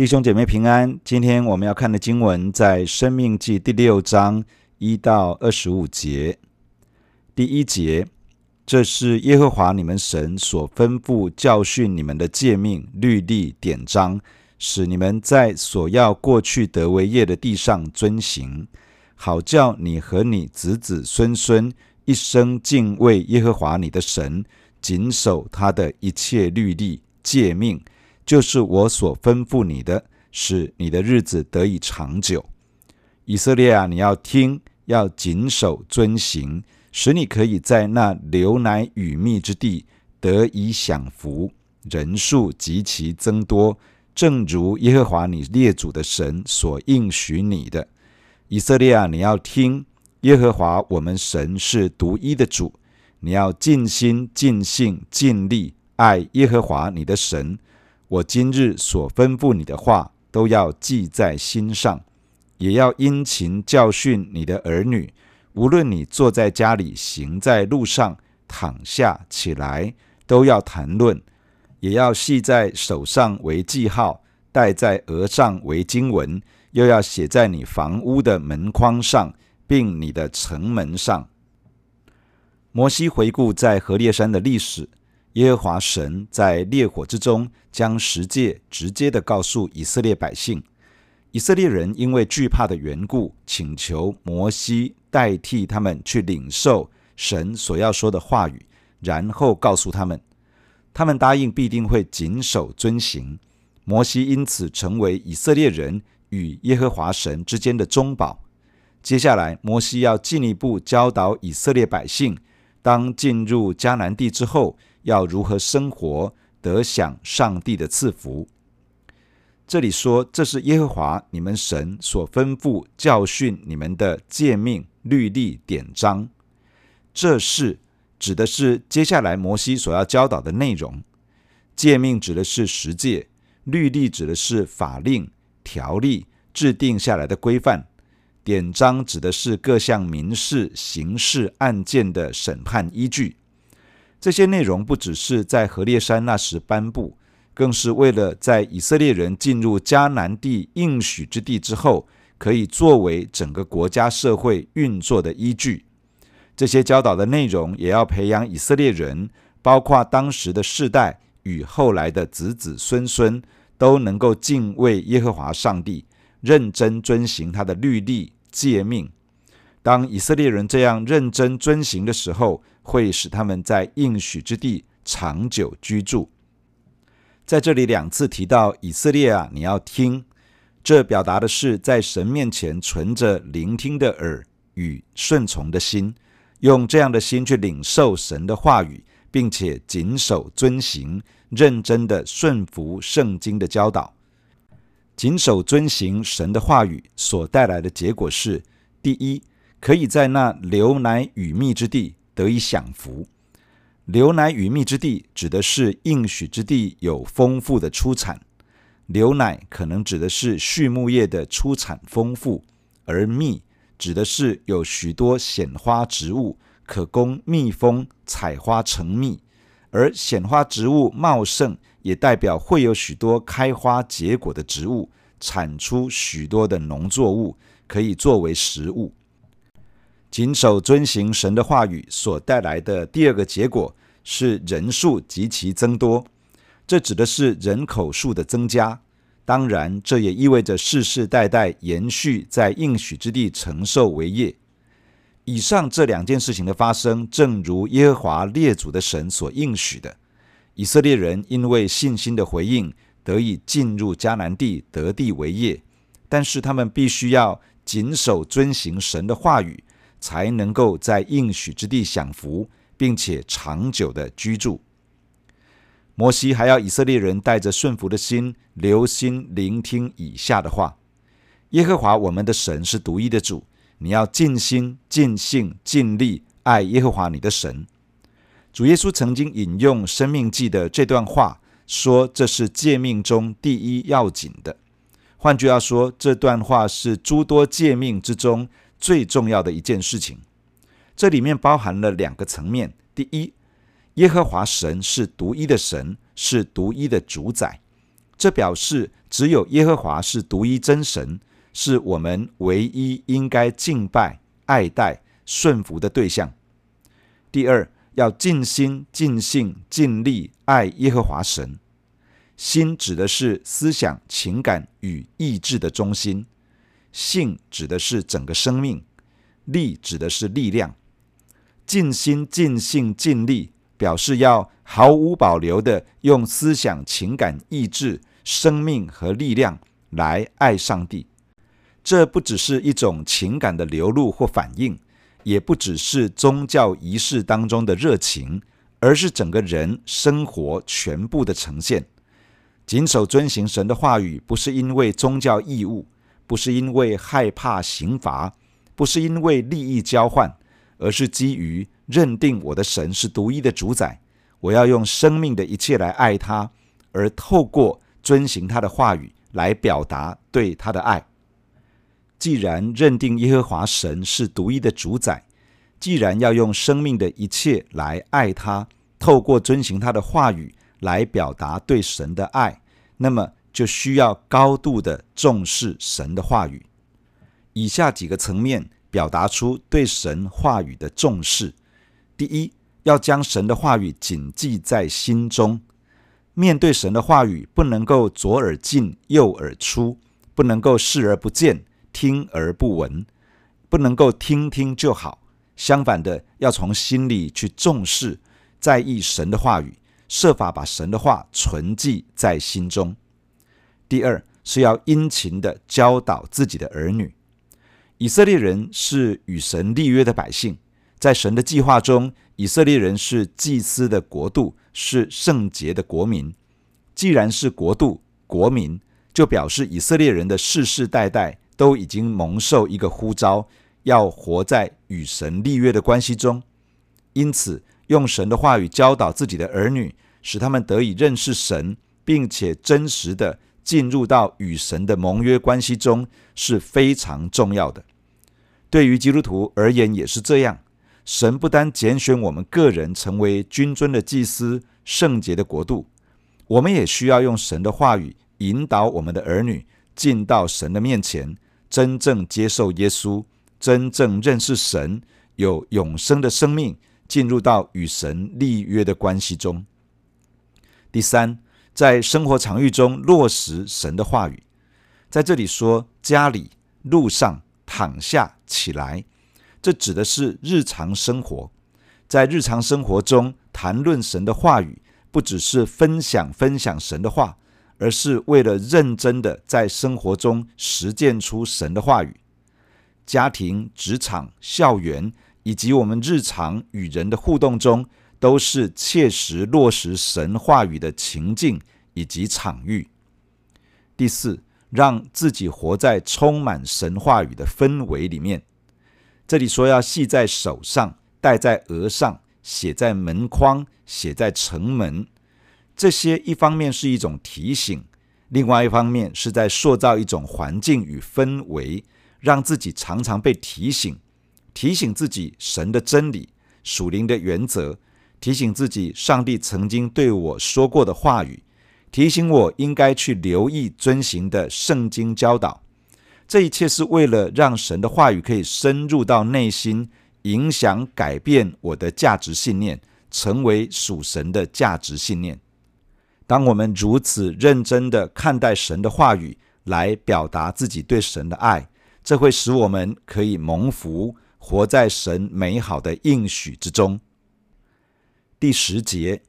弟兄姐妹平安，今天我们要看的经文在《生命记》第六章一到二十五节。第一节，这是耶和华你们神所吩咐教训你们的诫命、律例、典章，使你们在所要过去得为业的地上遵行，好叫你和你子子孙孙一生敬畏耶和华你的神，谨守他的一切律例、诫命。就是我所吩咐你的，使你的日子得以长久。以色列啊，你要听，要谨守遵行，使你可以在那流奶与蜜之地得以享福，人数极其增多，正如耶和华你列祖的神所应许你的。以色列啊，你要听，耶和华我们神是独一的主，你要尽心、尽性、尽力爱耶和华你的神。我今日所吩咐你的话，都要记在心上，也要殷勤教训你的儿女。无论你坐在家里，行在路上，躺下起来，都要谈论；也要系在手上为记号，戴在额上为经文，又要写在你房屋的门框上，并你的城门上。摩西回顾在何烈山的历史。耶和华神在烈火之中将十诫直接的告诉以色列百姓，以色列人因为惧怕的缘故，请求摩西代替他们去领受神所要说的话语，然后告诉他们，他们答应必定会谨守遵行。摩西因此成为以色列人与耶和华神之间的中保。接下来，摩西要进一步教导以色列百姓，当进入迦南地之后，要如何生活，得享上帝的赐福？这里说，这是耶和华你们神所吩咐教训你们的诫命、律例、典章。这是指的是接下来摩西所要教导的内容。诫命指的是十诫，律例指的是法令、条例制定下来的规范，典章指的是各项民事、刑事案件的审判依据。这些内容不只是在何烈山那时颁布，更是为了在以色列人进入迦南地应许之地之后，可以作为整个国家社会运作的依据。这些教导的内容也要培养以色列人，包括当时的世代与后来的子子孙孙，都能够敬畏耶和华上帝，认真遵行他的律例诫命。当以色列人这样认真遵行的时候，会使他们在应许之地长久居住。在这里两次提到以色列啊，你要听，这表达的是在神面前存着聆听的耳与顺从的心，用这样的心去领受神的话语，并且谨守遵行，认真的顺服圣经的教导。谨守遵行神的话语所带来的结果是：第一，可以在那流奶与蜜之地。得以享福，牛奶与蜜之地指的是应许之地有丰富的出产。牛奶可能指的是畜牧业的出产丰富，而蜜指的是有许多显花植物可供蜜蜂采花成蜜。而显花植物茂盛，也代表会有许多开花结果的植物，产出许多的农作物，可以作为食物。谨守遵行神的话语所带来的第二个结果是人数极其增多，这指的是人口数的增加。当然，这也意味着世世代代延续在应许之地承受为业。以上这两件事情的发生，正如耶和华列祖的神所应许的，以色列人因为信心的回应，得以进入迦南地得地为业。但是他们必须要谨守遵行神的话语。才能够在应许之地享福，并且长久的居住。摩西还要以色列人带着顺服的心，留心聆听以下的话：耶和华我们的神是独一的主，你要尽心、尽性、尽力爱耶和华你的神。主耶稣曾经引用《生命记》的这段话，说这是诫命中第一要紧的。换句话说，这段话是诸多诫命之中。最重要的一件事情，这里面包含了两个层面。第一，耶和华神是独一的神，是独一的主宰，这表示只有耶和华是独一真神，是我们唯一应该敬拜、爱戴、顺服的对象。第二，要尽心、尽性、尽力爱耶和华神。心指的是思想、情感与意志的中心，性指的是整个生命，力指的是力量。尽心、尽性、尽力，表示要毫无保留地用思想、情感、意志、生命和力量来爱上帝。这不只是一种情感的流露或反应，也不只是宗教仪式当中的热情，而是整个人生活全部的呈现。谨守遵行神的话语，不是因为宗教义务，不是因为害怕刑罚，不是因为利益交换，而是基于认定我的神是独一的主宰，我要用生命的一切来爱他，而透过遵行他的话语来表达对他的爱。既然认定耶和华神是独一的主宰，既然要用生命的一切来爱他，透过遵行他的话语来表达对神的爱。那么就需要高度的重视神的话语。以下几个层面表达出对神话语的重视：第一，要将神的话语谨记在心中。面对神的话语，不能够左耳进右耳出，不能够视而不见、听而不闻，不能够听听就好。相反的，要从心里去重视、在意神的话语。设法把神的话存记在心中。第二是要殷勤的教导自己的儿女。以色列人是与神立约的百姓，在神的计划中，以色列人是祭司的国度，是圣洁的国民。既然是国度、国民，就表示以色列人的世世代代都已经蒙受一个呼召，要活在与神立约的关系中。因此，用神的话语教导自己的儿女，使他们得以认识神，并且真实的进入到与神的盟约关系中，是非常重要的。对于基督徒而言也是这样。神不单拣选我们个人成为君尊的祭司、圣洁的国度，我们也需要用神的话语引导我们的儿女进到神的面前，真正接受耶稣，真正认识神，有永生的生命。进入到与神立约的关系中。第三，在生活场域中落实神的话语。在这里说家里、路上、躺下、起来，这指的是日常生活。在日常生活中谈论神的话语，不只是分享分享神的话，而是为了认真的在生活中实践出神的话语。家庭、职场、校园。以及我们日常与人的互动中，都是切实落实神话语的情境以及场域。第四，让自己活在充满神话语的氛围里面。这里说要系在手上，戴在额上，写在门框，写在城门。这些一方面是一种提醒，另外一方面是在塑造一种环境与氛围，让自己常常被提醒。提醒自己神的真理、属灵的原则，提醒自己上帝曾经对我说过的话语，提醒我应该去留意遵行的圣经教导。这一切是为了让神的话语可以深入到内心，影响改变我的价值信念，成为属神的价值信念。当我们如此认真地看待神的话语，来表达自己对神的爱，这会使我们可以蒙福。活在神美好的应许之中。第十节，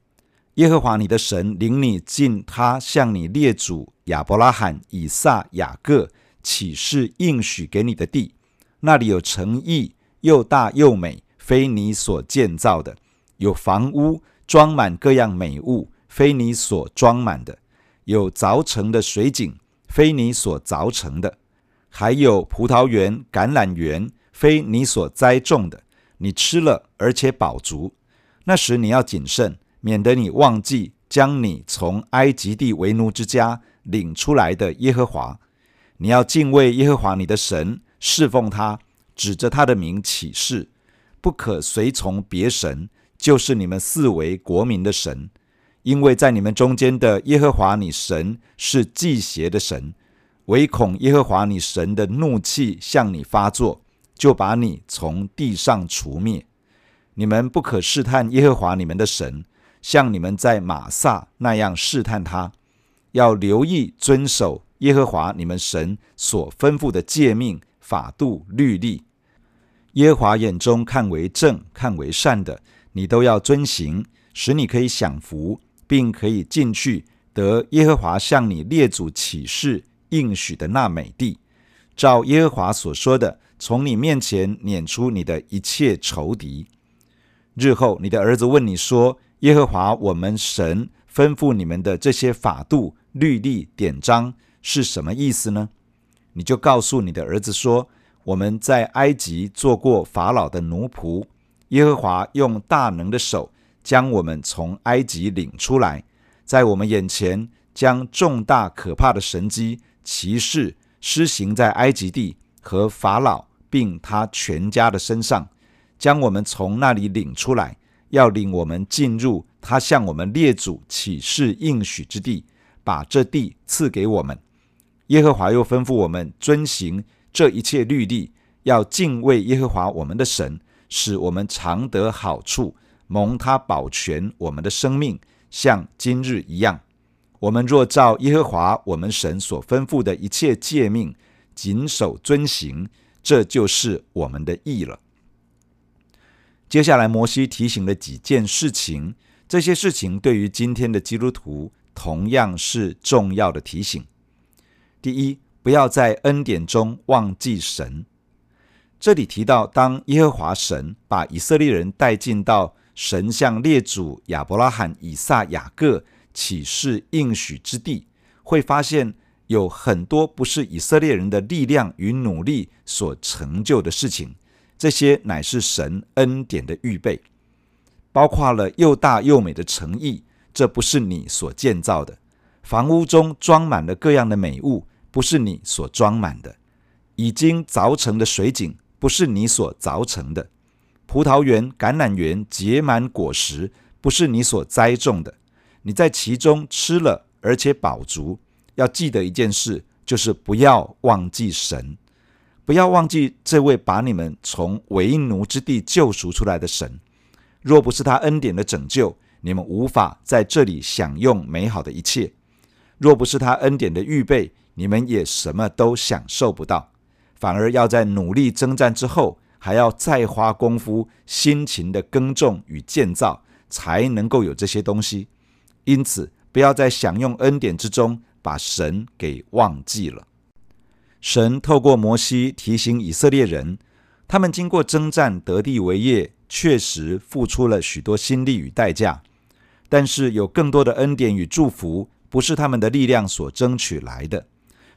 耶和华你的神领你进他向你列祖亚伯拉罕、以撒、雅各起誓应许给你的地，那里有城邑，又大又美，非你所建造的；有房屋装满各样美物，非你所装满的；有凿成的水井，非你所凿成的；还有葡萄园、橄榄园。非你所栽种的，你吃了而且饱足。那时你要谨慎，免得你忘记将你从埃及地为奴之家领出来的耶和华。你要敬畏耶和华你的神，侍奉他，指着他的名起誓，不可随从别神，就是你们四围国民的神，因为在你们中间的耶和华你神是忌邪的神，唯恐耶和华你神的怒气向你发作，就把你从地上除灭。你们不可试探耶和华你们的神，像你们在玛撒那样试探他。要留意遵守耶和华你们神所吩咐的诫命、法度、律例。耶和华眼中看为正、看为善的，你都要遵行，使你可以享福，并可以进去得耶和华向你列祖起誓应许的那美地。照耶和华所说的，从你面前撵出你的一切仇敌。日后你的儿子问你说：“耶和华我们神吩咐你们的这些法度、律例、典章是什么意思呢？”你就告诉你的儿子说：“我们在埃及做过法老的奴仆，耶和华用大能的手将我们从埃及领出来，在我们眼前将重大可怕的神迹奇事施行在埃及地和法老并他全家的身上。”将我们从那里领出来，要领我们进入他向我们列祖起誓应许之地，把这地赐给我们。耶和华又吩咐我们遵行这一切律例，要敬畏耶和华我们的神，使我们常得好处，蒙他保全我们的生命，像今日一样。我们若照耶和华我们神所吩咐的一切诫命，谨守遵行，这就是我们的义了。接下来，摩西提醒了几件事情，这些事情对于今天的基督徒同样是重要的提醒。第一，不要在恩典中忘记神。这里提到，当耶和华神把以色列人带进到神向列祖亚伯拉罕、以撒、雅各启示应许之地，会发现有很多不是以色列人的力量与努力所成就的事情。这些乃是神恩典的预备，包括了又大又美的诚意，这不是你所建造的；房屋中装满了各样的美物，不是你所装满的；已经凿成的水井，不是你所凿成的；葡萄园、橄榄园结满果实，不是你所栽种的。你在其中吃了，而且饱足。要记得一件事，就是不要忘记神。不要忘记这位把你们从为奴之地救赎出来的神。若不是他恩典的拯救，你们无法在这里享用美好的一切；若不是他恩典的预备，你们也什么都享受不到。反而要在努力征战之后，还要再花功夫、辛勤的耕种与建造，才能够有这些东西。因此，不要在享用恩典之中把神给忘记了。神透过摩西提醒以色列人，他们经过征战得地为业，确实付出了许多心力与代价。但是有更多的恩典与祝福，不是他们的力量所争取来的，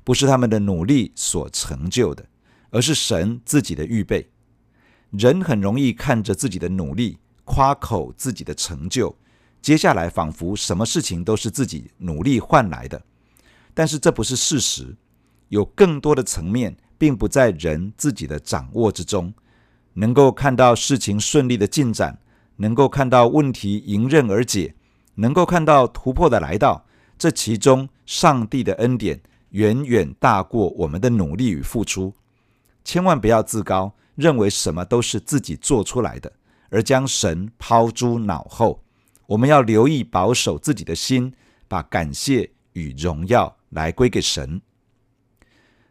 不是他们的努力所成就的，而是神自己的预备。人很容易看着自己的努力，夸口自己的成就，接下来仿佛什么事情都是自己努力换来的，但是这不是事实。有更多的层面，并不在人自己的掌握之中。能够看到事情顺利的进展，能够看到问题迎刃而解，能够看到突破的来到，这其中上帝的恩典远远大过我们的努力与付出。千万不要自高，认为什么都是自己做出来的，而将神抛诸脑后。我们要留意保守自己的心，把感谢与荣耀来归给神。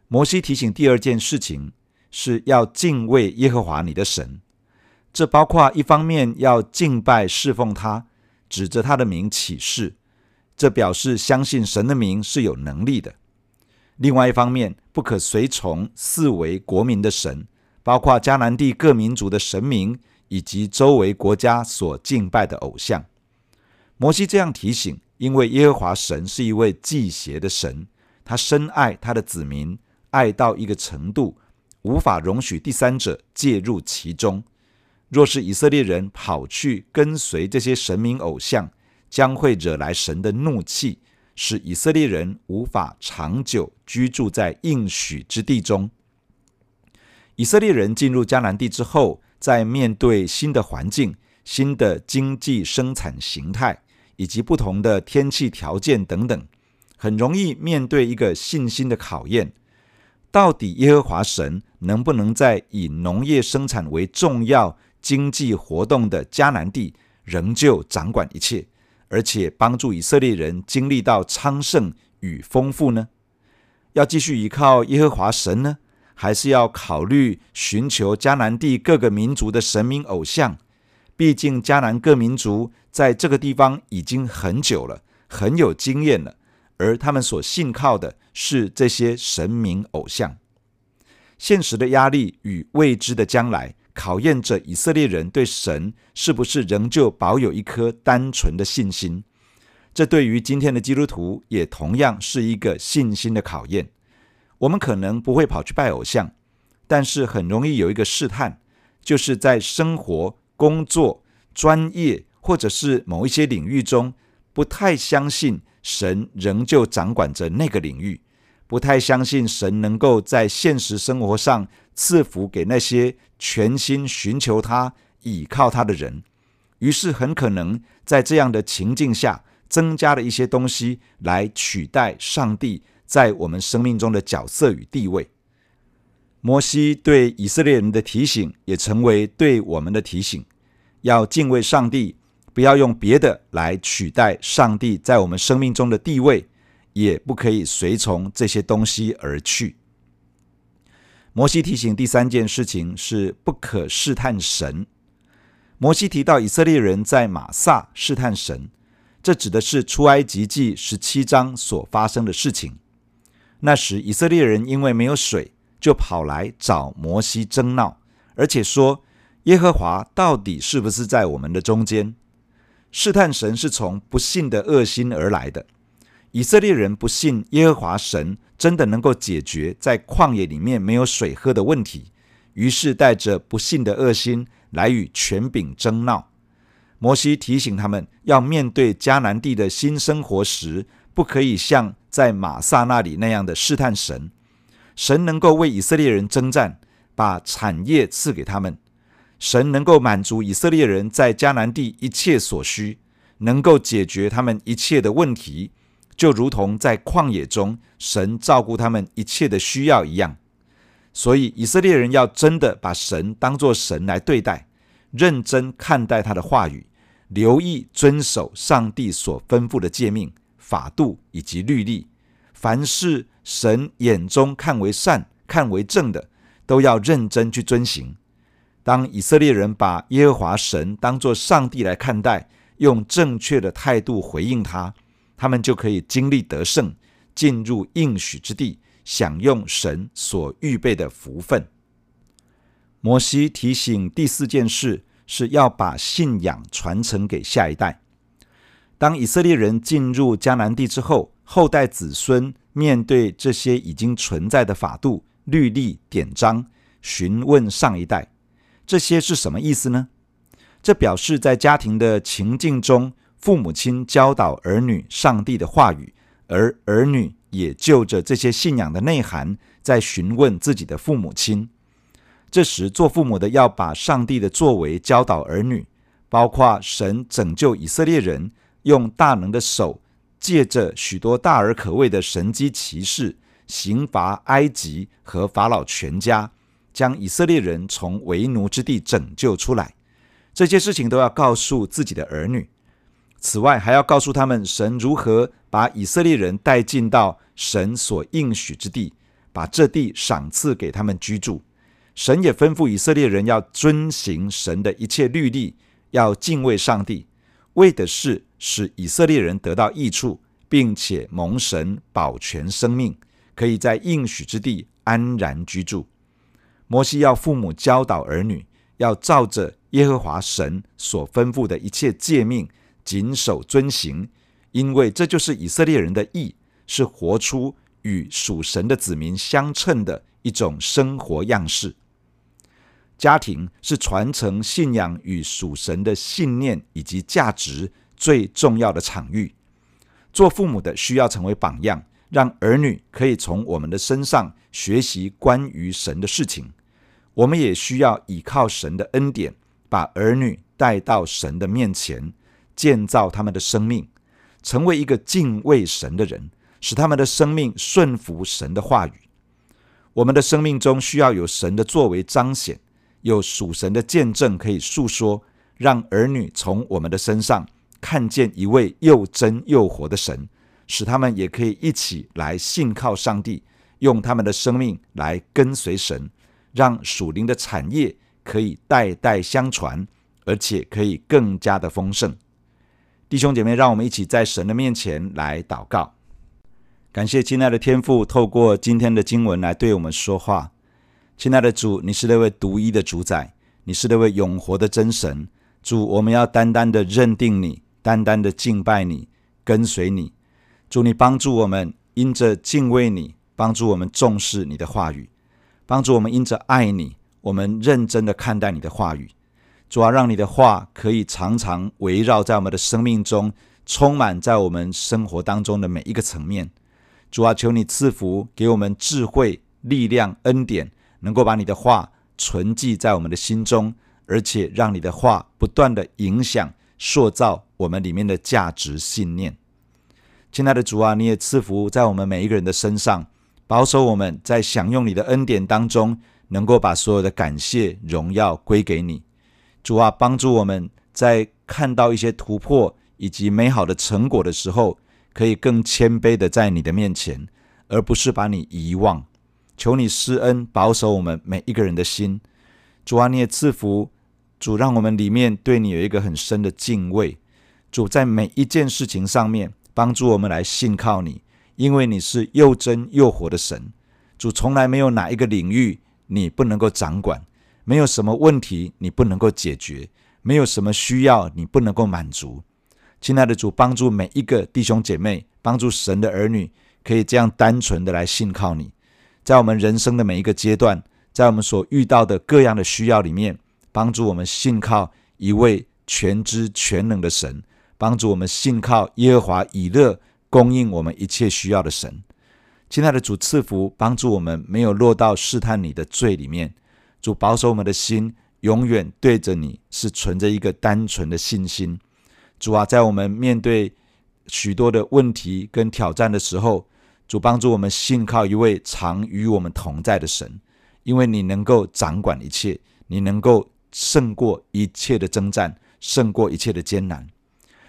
摩西提醒第二件事情是要敬畏耶和华你的神，这包括一方面要敬拜侍奉他，指着他的名起誓，这表示相信神的名是有能力的；另外一方面，不可随从四围国民的神，包括迦南地各民族的神明以及周围国家所敬拜的偶像。摩西这样提醒，因为耶和华神是一位忌邪的神，他深爱他的子民。爱到一个程度，无法容许第三者介入其中。若是以色列人跑去跟随这些神明偶像，将会惹来神的怒气，使以色列人无法长久居住在应许之地中。以色列人进入迦南地之后，在面对新的环境、新的经济生产形态，以及不同的天气条件等等，很容易面对一个信心的考验。到底耶和华神能不能在以农业生产为重要经济活动的迦南地，仍旧掌管一切，而且帮助以色列人经历到昌盛与丰富呢？要继续依靠耶和华神呢，还是要考虑寻求迦南地各个民族的神明偶像？毕竟迦南各民族在这个地方已经很久了，很有经验了。而他们所信靠的是这些神明偶像，现实的压力与未知的将来，考验着以色列人对神是不是仍旧保有一颗单纯的信心。这对于今天的基督徒也同样是一个信心的考验。我们可能不会跑去拜偶像，但是很容易有一个试探，就是在生活、工作、专业或者是某一些领域中，不太相信。神仍旧掌管着那个领域，不太相信神能够在现实生活上赐福给那些全心寻求他、倚靠他的人，于是很可能在这样的情境下，增加了一些东西来取代上帝在我们生命中的角色与地位。摩西对以色列人的提醒，也成为对我们的提醒，要敬畏上帝。不要用别的来取代上帝在我们生命中的地位，也不可以随从这些东西而去。摩西提醒第三件事情是不可试探神。摩西提到以色列人在玛撒试探神，这指的是出埃及记十七章所发生的事情。那时以色列人因为没有水，就跑来找摩西争闹，而且说耶和华到底是不是在我们的中间？试探神是从不信的恶心而来的。以色列人不信耶和华神真的能够解决在旷野里面没有水喝的问题，于是带着不信的恶心来与权柄争闹。摩西提醒他们，要面对迦南地的新生活时，不可以像在玛萨那里那样的试探神。神能够为以色列人征战，把产业赐给他们。神能够满足以色列人在迦南地一切所需，能够解决他们一切的问题，就如同在旷野中神照顾他们一切的需要一样。所以以色列人要真的把神当作神来对待，认真看待他的话语，留意遵守上帝所吩咐的诫命、法度以及律例。凡是神眼中看为善、看为正的，都要认真去遵行。当以色列人把耶和华神当作上帝来看待，用正确的态度回应他，他们就可以经历得胜，进入应许之地，享用神所预备的福分。摩西提醒第四件事是要把信仰传承给下一代。当以色列人进入迦南地之后，后代子孙面对这些已经存在的法度、律例、典章，询问上一代。这些是什么意思呢？这表示在家庭的情境中，父母亲教导儿女上帝的话语，而儿女也就着这些信仰的内涵，在询问自己的父母亲。这时，做父母的要把上帝的作为教导儿女，包括神拯救以色列人，用大能的手，借着许多大而可畏的神迹奇事，刑罚埃及和法老全家。将以色列人从为奴之地拯救出来，这些事情都要告诉自己的儿女。此外，还要告诉他们神如何把以色列人带进到神所应许之地，把这地赏赐给他们居住。神也吩咐以色列人要遵行神的一切律例，要敬畏上帝，为的是使以色列人得到益处，并且蒙神保全生命，可以在应许之地安然居住。摩西要父母教导儿女，要照着耶和华神所吩咐的一切诫命，谨守遵行，因为这就是以色列人的义，是活出与属神的子民相称的一种生活样式。家庭是传承信仰与属神的信念以及价值最重要的场域。做父母的需要成为榜样。让儿女可以从我们的身上学习关于神的事情，我们也需要依靠神的恩典，把儿女带到神的面前，建造他们的生命，成为一个敬畏神的人，使他们的生命顺服神的话语。我们的生命中需要有神的作为彰显，有属神的见证可以诉说，让儿女从我们的身上看见一位又真又活的神，使他们也可以一起来信靠上帝，用他们的生命来跟随神，让属灵的产业可以代代相传，而且可以更加的丰盛。弟兄姐妹，让我们一起在神的面前来祷告。感谢亲爱的天父，透过今天的经文来对我们说话。亲爱的主，你是那位独一的主宰，你是那位永活的真神。主，我们要单单的认定你，单单的敬拜你，跟随你。主，你帮助我们因着敬畏你，帮助我们重视你的话语，帮助我们因着爱你，我们认真的看待你的话语。主啊，让你的话可以常常围绕在我们的生命中，充满在我们生活当中的每一个层面。主啊，求你赐福给我们智慧、力量、恩典，能够把你的话存记在我们的心中，而且让你的话不断地影响、塑造我们里面的价值信念。亲爱的主啊，你也赐福在我们每一个人的身上，保守我们在享用你的恩典当中，能够把所有的感谢、荣耀归给你。主啊，帮助我们在看到一些突破以及美好的成果的时候，可以更谦卑的在你的面前，而不是把你遗忘。求你施恩，保守我们每一个人的心。主啊，你也赐福，主让我们里面对你有一个很深的敬畏。主在每一件事情上面帮助我们来信靠你，因为你是又真又活的神。主从来没有哪一个领域你不能够掌管，没有什么问题你不能够解决，没有什么需要你不能够满足。亲爱的主，帮助每一个弟兄姐妹，帮助神的儿女，可以这样单纯的来信靠你，在我们人生的每一个阶段，在我们所遇到的各样的需要里面，帮助我们信靠一位全知全能的神，帮助我们信靠耶和华以勒供应我们一切需要的神。亲爱的主，赐福帮助我们没有落到试探你的罪里面，主保守我们的心，永远对着你是存着一个单纯的信心。主啊，在我们面对许多的问题跟挑战的时候，主帮助我们信靠一位常与我们同在的神，因为你能够掌管一切，你能够胜过一切的征战，胜过一切的艰难。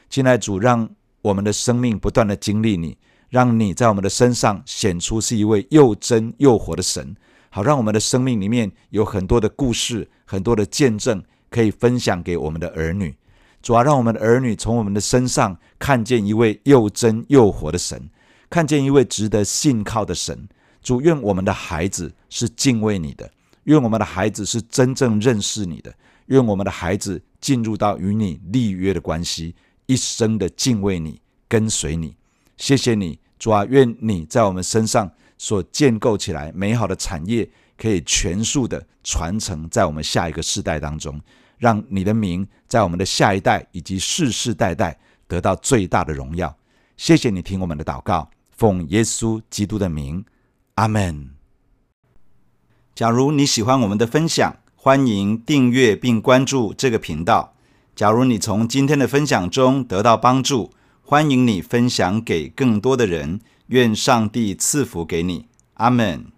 亲爱主，让我们的生命不断的经历你，让你在我们的身上显出是一位又真又活的神，好让我们的生命里面有很多的故事，很多的见证可以分享给我们的儿女。主啊，让我们的儿女从我们的身上看见一位又真又活的神，看见一位值得信靠的神。主，愿我们的孩子是敬畏你的，愿我们的孩子是真正认识你的，愿我们的孩子进入到与你立约的关系，一生的敬畏你，跟随你。谢谢你，主啊，愿你在我们身上所建构起来美好的产业，可以全数的传承在我们下一个世代当中。让你的名在我们的下一代以及世世代代得到最大的荣耀。谢谢你听我们的祷告，奉耶稣基督的名，阿门。假如你喜欢我们的分享，欢迎订阅并关注这个频道。假如你从今天的分享中得到帮助，欢迎你分享给更多的人。愿上帝赐福给你，阿门。